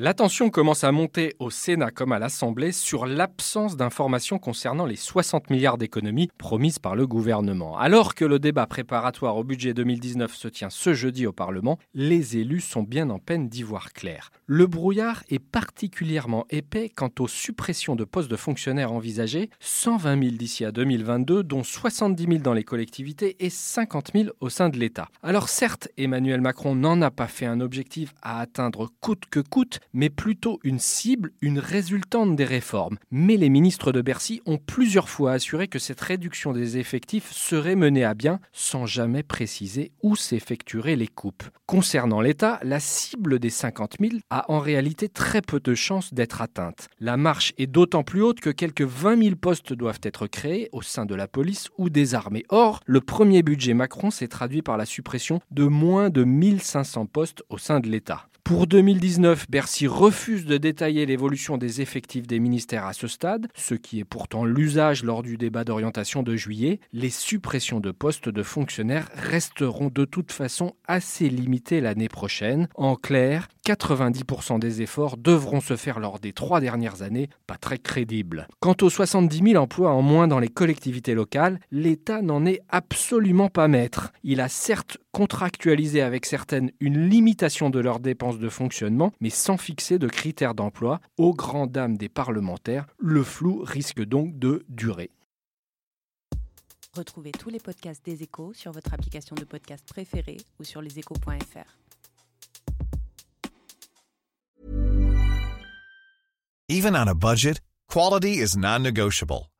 La tension commence à monter au Sénat comme à l'Assemblée sur l'absence d'informations concernant les 60 milliards d'économies promises par le gouvernement. Alors que le débat préparatoire au budget 2019 se tient ce jeudi au Parlement, les élus sont bien en peine d'y voir clair. Le brouillard est particulièrement épais quant aux suppressions de postes de fonctionnaires envisagées, 120 000 d'ici à 2022, dont 70 000 dans les collectivités et 50 000 au sein de l'État. Alors certes, Emmanuel Macron n'en a pas fait un objectif à atteindre coûte que coûte, mais plutôt une cible, une résultante des réformes. Mais les ministres de Bercy ont plusieurs fois assuré que cette réduction des effectifs serait menée à bien sans jamais préciser où s'effectueraient les coupes. Concernant l'État, la cible des 50 000 a en réalité très peu de chances d'être atteinte. La marche est d'autant plus haute que quelques 20 000 postes doivent être créés au sein de la police ou des armées. Or, le premier budget Macron s'est traduit par la suppression de moins de 1500 postes au sein de l'État. Pour 2019, Bercy refuse de détailler l'évolution des effectifs des ministères à ce stade, ce qui est pourtant l'usage lors du débat d'orientation de juillet. Les suppressions de postes de fonctionnaires resteront de toute façon assez limitées l'année prochaine. En clair, 90% des efforts devront se faire lors des trois dernières années, pas très crédible. Quant aux 70 000 emplois en moins dans les collectivités locales, l'État n'en est absolument pas maître. Il a certes contractualisé avec certaines une limitation de leurs dépenses de fonctionnement, mais sans fixer de critères d'emploi. Aux grandes dames des parlementaires, le flou risque donc de durer. Retrouvez tous les podcasts des échos sur votre application de podcast préférée ou sur leséchos.fr. Even on a budget, quality is non-negotiable.